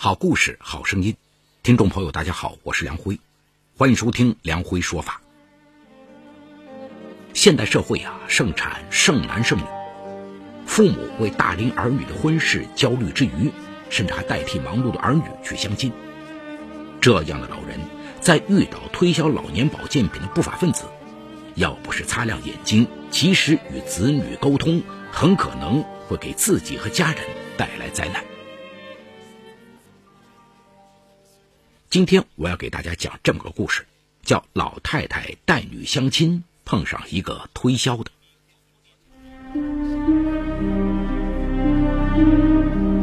好故事，好声音，听众朋友，大家好，我是梁辉，欢迎收听梁辉说法。现代社会啊，盛产剩男剩女，父母为大龄儿女的婚事焦虑之余，甚至还代替忙碌的儿女去相亲。这样的老人，在遇到推销老年保健品的不法分子，要不是擦亮眼睛，及时与子女沟通，很可能会给自己和家人带来灾难。今天我要给大家讲这么个故事，叫老太太带女相亲碰上一个推销的。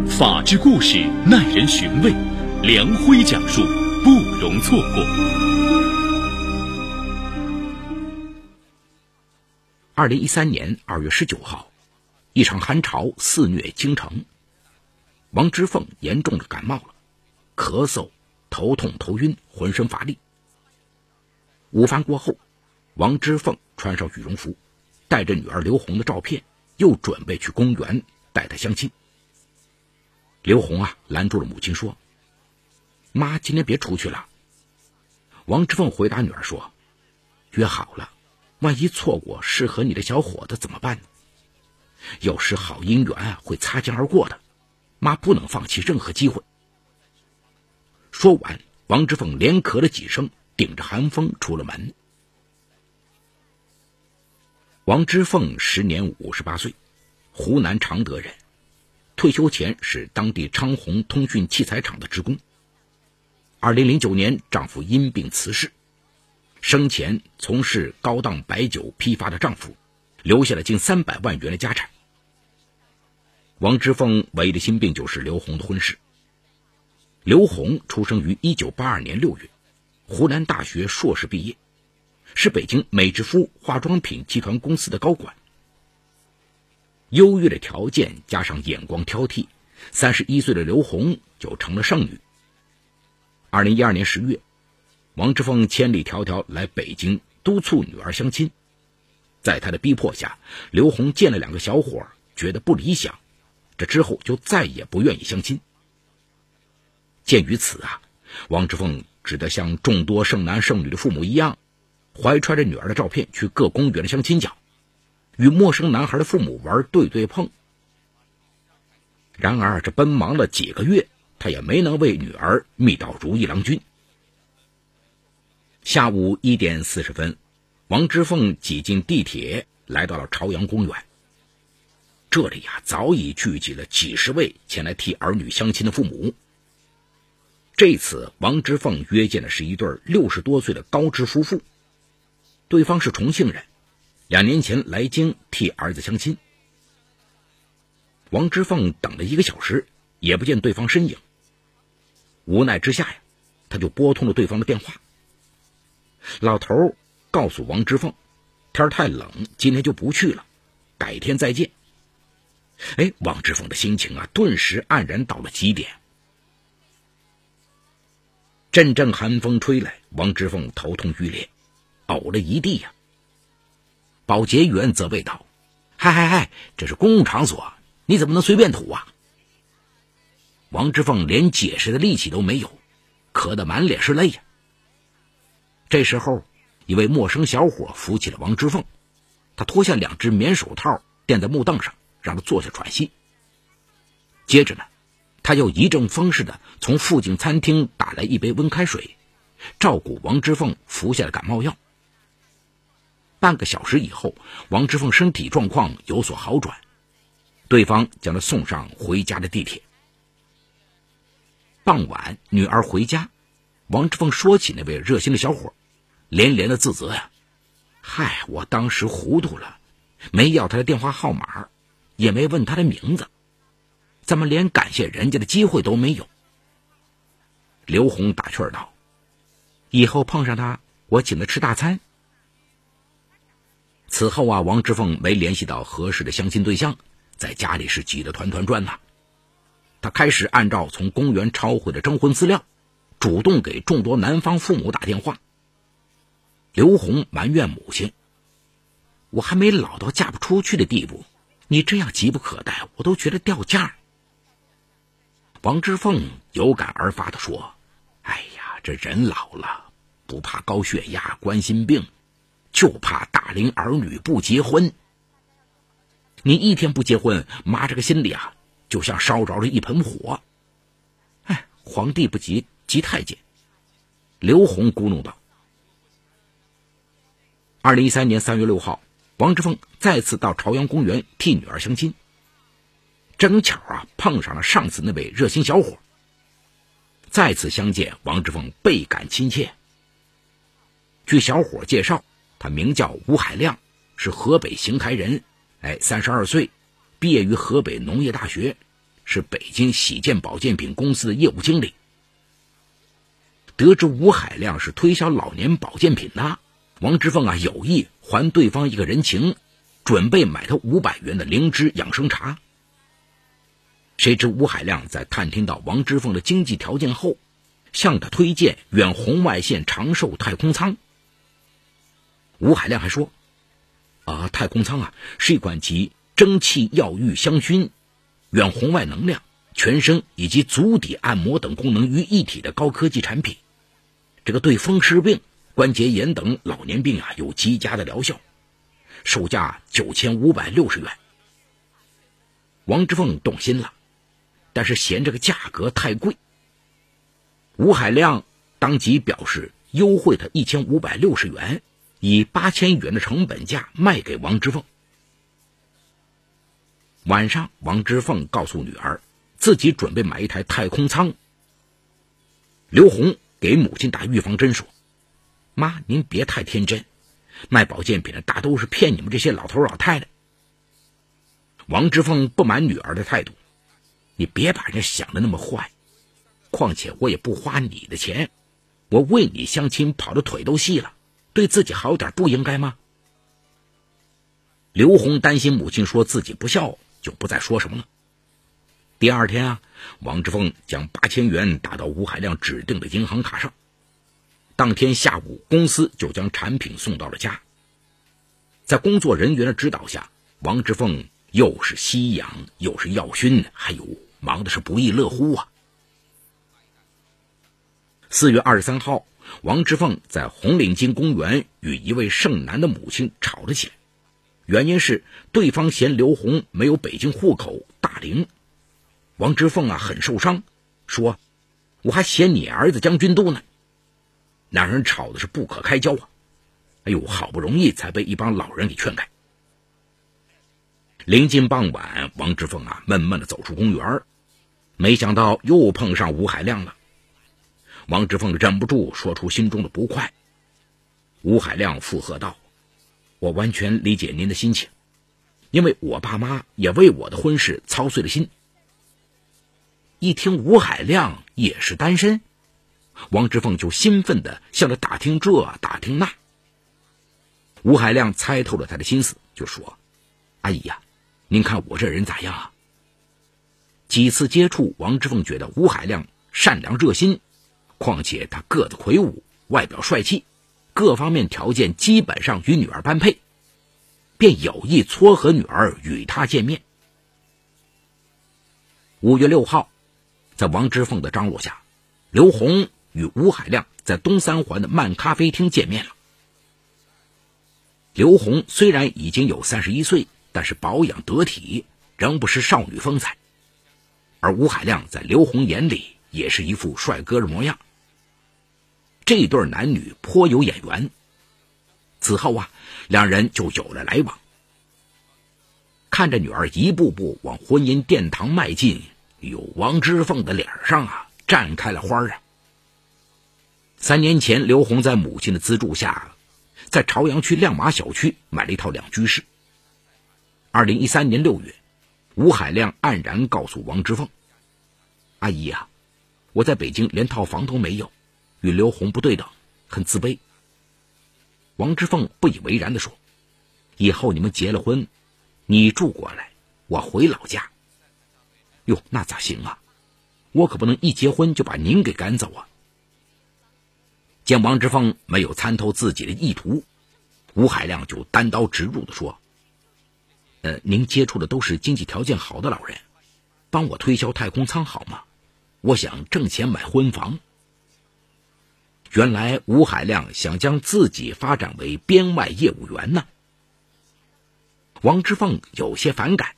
法治故事耐人寻味，梁辉讲述不容错过。二零一三年二月十九号，一场寒潮肆虐京城，王之凤严重的感冒了，咳嗽。头痛、头晕，浑身乏力。午饭过后，王之凤穿上羽绒服，带着女儿刘红的照片，又准备去公园带她相亲。刘红啊，拦住了母亲说：“妈，今天别出去了。”王之凤回答女儿说：“约好了，万一错过适合你的小伙子怎么办呢？有时好姻缘啊会擦肩而过的，妈不能放弃任何机会。”说完，王之凤连咳了几声，顶着寒风出了门。王之凤时年五十八岁，湖南常德人，退休前是当地昌宏通讯器材厂的职工。二零零九年，丈夫因病辞世，生前从事高档白酒批发的丈夫，留下了近三百万元的家产。王之凤唯一的心病就是刘红的婚事。刘红出生于一九八二年六月，湖南大学硕士毕业，是北京美之夫化妆品集团公司的高管。优越的条件加上眼光挑剔，三十一岁的刘红就成了剩女。二零一二年十月，王之凤千里迢迢来北京督促女儿相亲，在他的逼迫下，刘红见了两个小伙，觉得不理想，这之后就再也不愿意相亲。鉴于此啊，王之凤只得像众多剩男剩女的父母一样，怀揣着女儿的照片去各公园的相亲角，与陌生男孩的父母玩对对碰。然而这奔忙了几个月，他也没能为女儿觅到如意郎君。下午一点四十分，王之凤挤进地铁，来到了朝阳公园。这里呀，早已聚集了几十位前来替儿女相亲的父母。这次王之凤约见的是一对六十多岁的高知夫妇，对方是重庆人，两年前来京替儿子相亲。王之凤等了一个小时，也不见对方身影。无奈之下呀，他就拨通了对方的电话。老头告诉王之凤，天太冷，今天就不去了，改天再见。哎，王之凤的心情啊，顿时黯然到了极点。阵阵寒风吹来，王之凤头痛欲裂，呕了一地呀。保洁员责备道：“嗨嗨嗨，这是公共场所，你怎么能随便吐啊？”王之凤连解释的力气都没有，咳得满脸是泪呀。这时候，一位陌生小伙扶起了王之凤，他脱下两只棉手套垫在木凳上，让他坐下喘息。接着呢。他又一阵风似的从附近餐厅打来一杯温开水，照顾王之凤服下了感冒药。半个小时以后，王之凤身体状况有所好转，对方将他送上回家的地铁。傍晚，女儿回家，王之凤说起那位热心的小伙，连连的自责呀：“嗨，我当时糊涂了，没要他的电话号码，也没问他的名字。”怎么连感谢人家的机会都没有？刘红打趣道：“以后碰上他，我请他吃大餐。”此后啊，王之凤没联系到合适的相亲对象，在家里是急得团团转呐。他开始按照从公园抄回的征婚资料，主动给众多男方父母打电话。刘红埋怨母亲：“我还没老到嫁不出去的地步，你这样急不可待，我都觉得掉价。”王之凤有感而发的说：“哎呀，这人老了，不怕高血压、冠心病，就怕大龄儿女不结婚。你一天不结婚，妈这个心里啊，就像烧着了一盆火。”哎，皇帝不急，急太监。刘红咕哝道。二零一三年三月六号，王之凤再次到朝阳公园替女儿相亲。正巧啊，碰上了上次那位热心小伙。再次相见，王之凤倍感亲切。据小伙介绍，他名叫吴海亮，是河北邢台人，哎，三十二岁，毕业于河北农业大学，是北京喜健保健品公司的业务经理。得知吴海亮是推销老年保健品的，王之凤啊有意还对方一个人情，准备买他五百元的灵芝养生茶。谁知吴海亮在探听到王之凤的经济条件后，向他推荐远红外线长寿太空舱。吴海亮还说：“啊，太空舱啊，是一款集蒸汽、药浴、香薰、远红外能量、全身以及足底按摩等功能于一体的高科技产品。这个对风湿病、关节炎等老年病啊有极佳的疗效，售价九千五百六十元。”王之凤动心了。但是嫌这个价格太贵，吴海亮当即表示优惠他一千五百六十元，以八千元的成本价卖给王之凤。晚上，王之凤告诉女儿，自己准备买一台太空舱。刘红给母亲打预防针说：“妈，您别太天真，卖保健品的大都是骗你们这些老头老太太。”王之凤不满女儿的态度。你别把人家想的那么坏，况且我也不花你的钱，我为你相亲跑的腿都细了，对自己好点不应该吗？刘红担心母亲说自己不孝，就不再说什么了。第二天啊，王志凤将八千元打到吴海亮指定的银行卡上，当天下午公司就将产品送到了家。在工作人员的指导下，王志凤又是吸氧又是药熏，还有。忙的是不亦乐乎啊！四月二十三号，王之凤在红领巾公园与一位剩男的母亲吵了起来，原因是对方嫌刘红没有北京户口大龄。王之凤啊很受伤，说：“我还嫌你儿子将军多呢。”两人吵的是不可开交啊！哎呦，好不容易才被一帮老人给劝开。临近傍晚，王之凤啊闷闷的走出公园没想到又碰上吴海亮了，王之凤忍不住说出心中的不快。吴海亮附和道：“我完全理解您的心情，因为我爸妈也为我的婚事操碎了心。”一听吴海亮也是单身，王之凤就兴奋的向他打听这打听那。吴海亮猜透了他的心思，就说：“阿姨呀，您看我这人咋样啊？”几次接触，王之凤觉得吴海亮善良热心，况且他个子魁梧，外表帅气，各方面条件基本上与女儿般配，便有意撮合女儿与他见面。五月六号，在王之凤的张罗下，刘红与吴海亮在东三环的漫咖啡厅见面了。刘红虽然已经有三十一岁，但是保养得体，仍不失少女风采。而吴海亮在刘红眼里也是一副帅哥的模样。这对男女颇有眼缘。此后啊，两人就有了来往。看着女儿一步步往婚姻殿堂迈进，有王之凤的脸上啊绽开了花啊。三年前，刘红在母亲的资助下，在朝阳区亮马小区买了一套两居室。二零一三年六月。吴海亮黯然告诉王之凤：“阿姨呀，我在北京连套房都没有，与刘红不对等，很自卑。”王之凤不以为然的说：“以后你们结了婚，你住过来，我回老家。”哟，那咋行啊？我可不能一结婚就把您给赶走啊！见王之凤没有参透自己的意图，吴海亮就单刀直入的说。呃，您接触的都是经济条件好的老人，帮我推销太空舱好吗？我想挣钱买婚房。原来吴海亮想将自己发展为编外业务员呢。王之凤有些反感，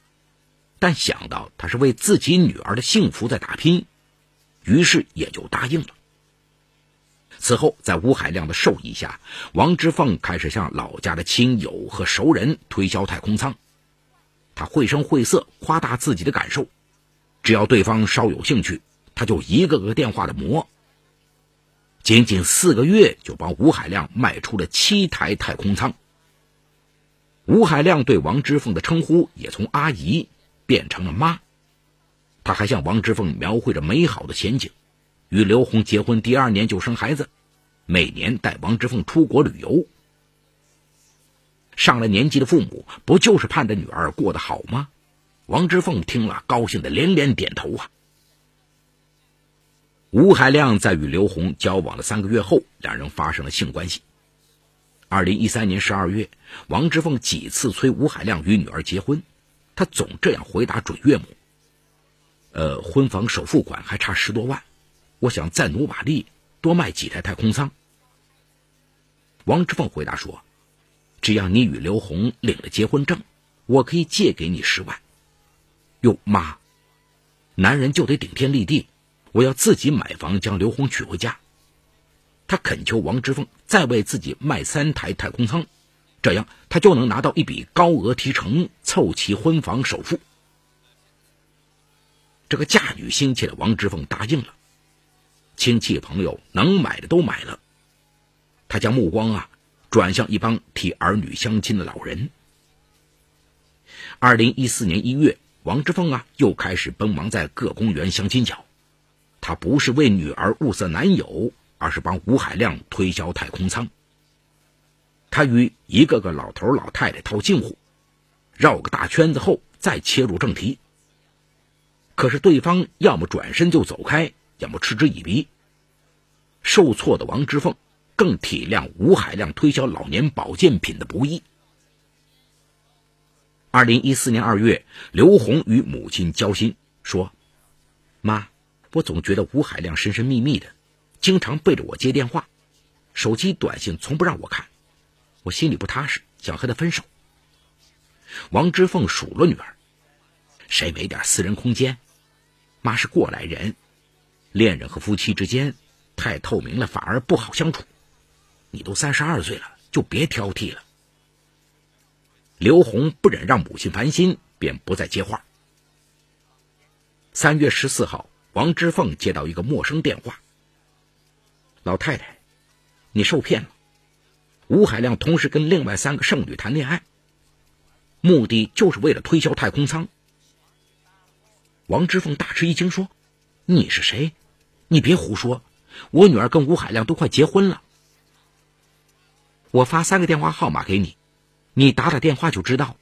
但想到他是为自己女儿的幸福在打拼，于是也就答应了。此后，在吴海亮的授意下，王之凤开始向老家的亲友和熟人推销太空舱。他绘声绘色夸大自己的感受，只要对方稍有兴趣，他就一个个电话的磨。仅仅四个月，就帮吴海亮卖出了七台太空舱。吴海亮对王之凤的称呼也从阿姨变成了妈。他还向王之凤描绘着美好的前景，与刘红结婚第二年就生孩子，每年带王之凤出国旅游。上了年纪的父母不就是盼着女儿过得好吗？王之凤听了，高兴的连连点头啊。吴海亮在与刘红交往了三个月后，两人发生了性关系。二零一三年十二月，王之凤几次催吴海亮与女儿结婚，他总这样回答准岳母：“呃，婚房首付款还差十多万，我想再努把力，多卖几台太空舱。”王之凤回答说：“只要你与刘红领了结婚证，我可以借给你十万。”哟妈，男人就得顶天立地。我要自己买房，将刘红娶回家。他恳求王之凤再为自己卖三台太空舱，这样他就能拿到一笔高额提成，凑齐婚房首付。这个嫁女心切的王之凤答应了，亲戚朋友能买的都买了。他将目光啊转向一帮替儿女相亲的老人。二零一四年一月，王之凤啊又开始奔忙在各公园相亲角。他不是为女儿物色男友，而是帮吴海亮推销太空舱。他与一个个老头老太太套近乎，绕个大圈子后再切入正题。可是对方要么转身就走开，要么嗤之以鼻。受挫的王之凤更体谅吴海亮推销老年保健品的不易。二零一四年二月，刘红与母亲交心说：“妈。”我总觉得吴海亮神神秘秘的，经常背着我接电话，手机短信从不让我看，我心里不踏实，想和他分手。王之凤数落女儿：“谁没点私人空间？妈是过来人，恋人和夫妻之间太透明了，反而不好相处。你都三十二岁了，就别挑剔了。”刘红不忍让母亲烦心，便不再接话。三月十四号。王之凤接到一个陌生电话：“老太太，你受骗了。吴海亮同时跟另外三个剩女谈恋爱，目的就是为了推销太空舱。”王之凤大吃一惊，说：“你是谁？你别胡说！我女儿跟吴海亮都快结婚了。我发三个电话号码给你，你打打电话就知道。”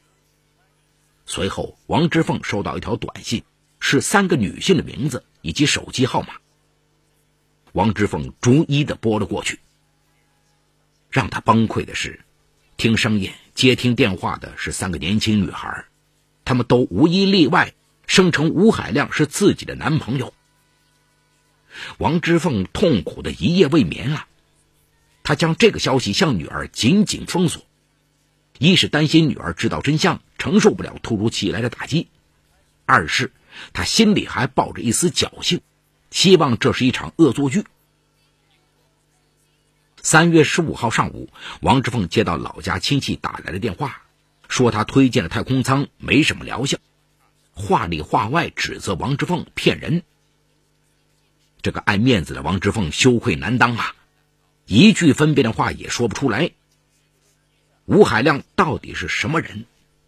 随后，王之凤收到一条短信。是三个女性的名字以及手机号码。王之凤逐一的拨了过去。让他崩溃的是，听声音接听电话的是三个年轻女孩，她们都无一例外声称吴海亮是自己的男朋友。王之凤痛苦的一夜未眠啊！他将这个消息向女儿紧紧封锁，一是担心女儿知道真相承受不了突如其来的打击，二是。他心里还抱着一丝侥幸，希望这是一场恶作剧。三月十五号上午，王之凤接到老家亲戚打来的电话，说他推荐的太空舱没什么疗效，话里话外指责王之凤骗人。这个爱面子的王之凤羞愧难当啊，一句分辨的话也说不出来。吴海亮到底是什么人？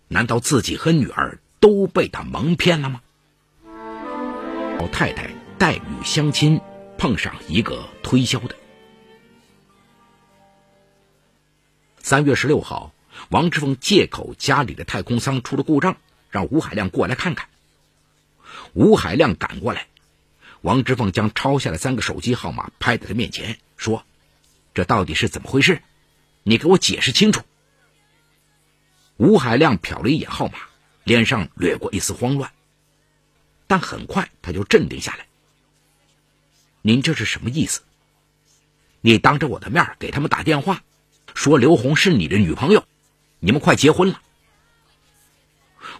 难道自己和女儿都被他蒙骗了吗？老太太带女相亲，碰上一个推销的。三月十六号，王志凤借口家里的太空舱出了故障，让吴海亮过来看看。吴海亮赶过来，王志凤将抄下的三个手机号码拍在他面前，说：“这到底是怎么回事？你给我解释清楚。”吴海亮瞟了一眼号码，脸上掠过一丝慌乱。但很快他就镇定下来。您这是什么意思？你当着我的面给他们打电话，说刘红是你的女朋友，你们快结婚了。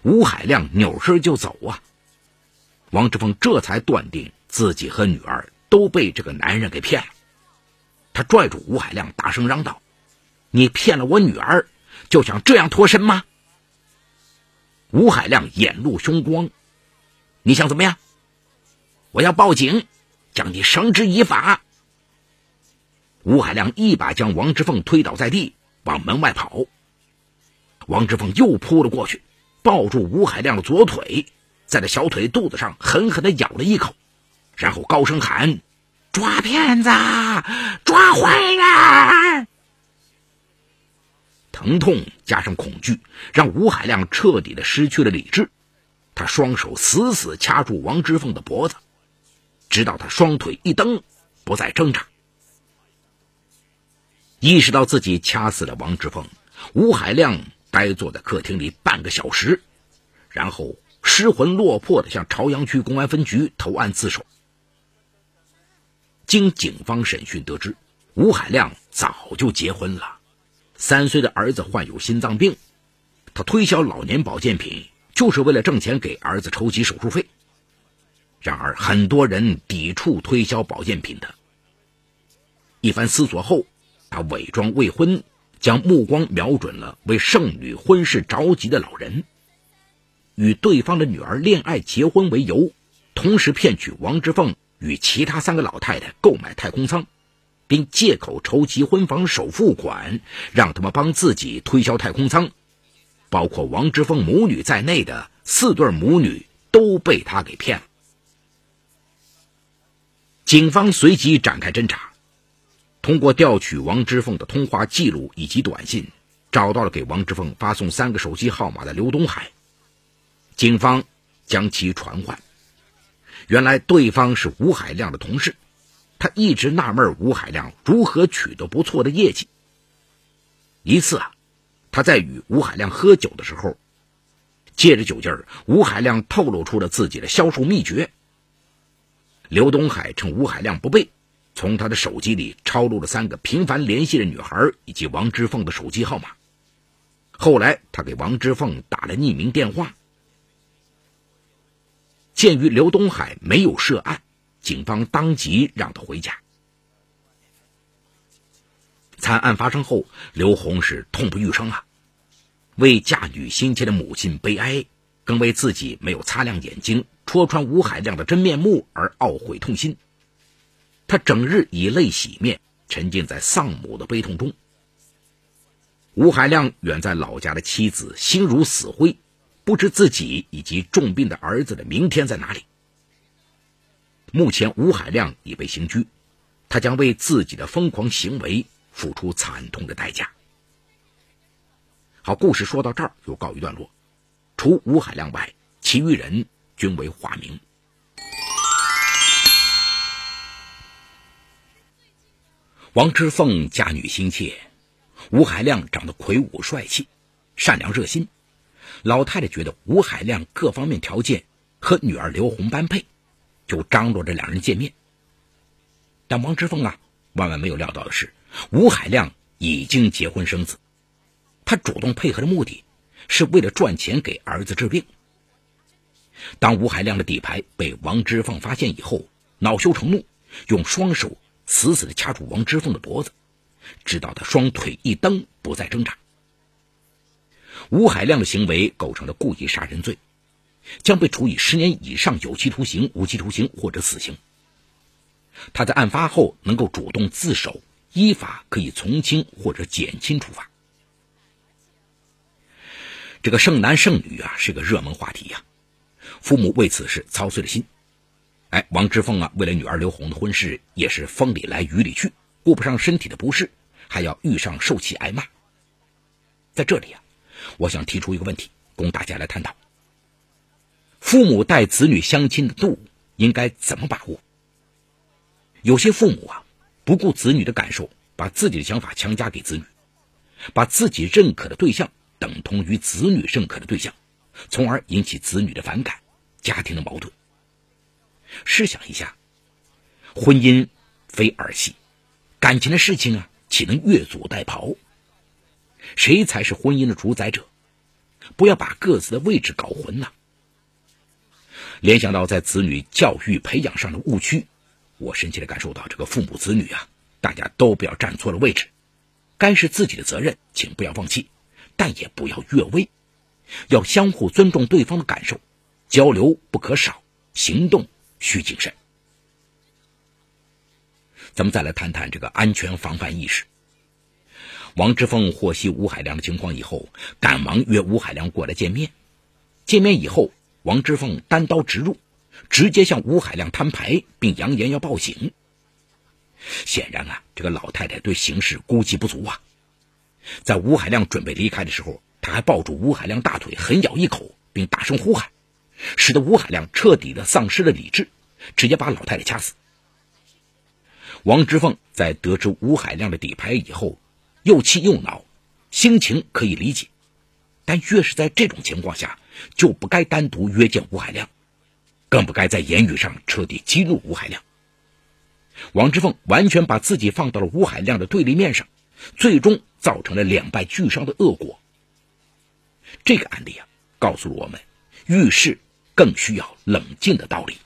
吴海亮扭身就走啊！王志峰这才断定自己和女儿都被这个男人给骗了。他拽住吴海亮，大声嚷道：“你骗了我女儿，就想这样脱身吗？”吴海亮眼露凶光：“你想怎么样？我要报警，将你绳之以法。”吴海亮一把将王之凤推倒在地，往门外跑。王之凤又扑了过去，抱住吴海亮的左腿，在他小腿肚子上狠狠地咬了一口，然后高声喊：“抓骗子！抓坏人！”疼痛加上恐惧，让吴海亮彻底的失去了理智。他双手死死掐住王之凤的脖子，直到他双腿一蹬，不再挣扎。意识到自己掐死了王之凤，吴海亮呆坐在客厅里半个小时，然后失魂落魄的向朝阳区公安分局投案自首。经警方审讯得知，吴海亮早就结婚了，三岁的儿子患有心脏病，他推销老年保健品就是为了挣钱给儿子筹集手术费。然而，很多人抵触推销保健品的。一番思索后。他伪装未婚，将目光瞄准了为剩女婚事着急的老人，与对方的女儿恋爱结婚为由，同时骗取王之凤与其他三个老太太购买太空舱，并借口筹集婚房首付款，让他们帮自己推销太空舱。包括王之凤母女在内的四对母女都被他给骗了。警方随即展开侦查。通过调取王之凤的通话记录以及短信，找到了给王之凤发送三个手机号码的刘东海。警方将其传唤。原来对方是吴海亮的同事，他一直纳闷吴海亮如何取得不错的业绩。一次啊，他在与吴海亮喝酒的时候，借着酒劲儿，吴海亮透露出了自己的销售秘诀。刘东海趁吴海亮不备。从他的手机里抄录了三个频繁联系的女孩以及王之凤的手机号码。后来，他给王之凤打了匿名电话。鉴于刘东海没有涉案，警方当即让他回家。惨案发生后，刘红是痛不欲生啊，为嫁女心切的母亲悲哀，更为自己没有擦亮眼睛戳穿吴海亮的真面目而懊悔痛心。他整日以泪洗面，沉浸在丧母的悲痛中。吴海亮远在老家的妻子心如死灰，不知自己以及重病的儿子的明天在哪里。目前，吴海亮已被刑拘，他将为自己的疯狂行为付出惨痛的代价。好，故事说到这儿就告一段落。除吴海亮外，其余人均为化名。王之凤家女心切，吴海亮长得魁梧帅气，善良热心。老太太觉得吴海亮各方面条件和女儿刘红般配，就张罗着两人见面。但王之凤啊，万万没有料到的是，吴海亮已经结婚生子。他主动配合的目的，是为了赚钱给儿子治病。当吴海亮的底牌被王之凤发现以后，恼羞成怒，用双手。死死地掐住王之凤的脖子，直到他双腿一蹬，不再挣扎。吴海亮的行为构成了故意杀人罪，将被处以十年以上有期徒刑、无期徒刑或者死刑。他在案发后能够主动自首，依法可以从轻或者减轻处罚。这个剩男剩女啊，是个热门话题呀，父母为此事操碎了心。哎，王之凤啊，为了女儿刘红的婚事，也是风里来雨里去，顾不上身体的不适，还要遇上受气挨骂。在这里啊，我想提出一个问题，供大家来探讨：父母带子女相亲的度应该怎么把握？有些父母啊，不顾子女的感受，把自己的想法强加给子女，把自己认可的对象等同于子女认可的对象，从而引起子女的反感，家庭的矛盾。试想一下，婚姻非儿戏，感情的事情啊，岂能越俎代庖？谁才是婚姻的主宰者？不要把各自的位置搞混了。联想到在子女教育培养上的误区，我深切的感受到，这个父母子女啊，大家都不要站错了位置。该是自己的责任，请不要放弃，但也不要越位，要相互尊重对方的感受，交流不可少，行动需谨慎。咱们再来谈谈这个安全防范意识。王之凤获悉吴海亮的情况以后，赶忙约吴海亮过来见面。见面以后，王之凤单刀直入，直接向吴海亮摊牌，并扬言要报警。显然啊，这个老太太对形势估计不足啊。在吴海亮准备离开的时候，他还抱住吴海亮大腿狠咬一口，并大声呼喊，使得吴海亮彻底的丧失了理智，直接把老太太掐死。王之凤在得知吴海亮的底牌以后，又气又恼，心情可以理解，但越是在这种情况下，就不该单独约见吴海亮，更不该在言语上彻底激怒吴海亮。王之凤完全把自己放到了吴海亮的对立面上，最终造成了两败俱伤的恶果。这个案例啊，告诉了我们，遇事更需要冷静的道理。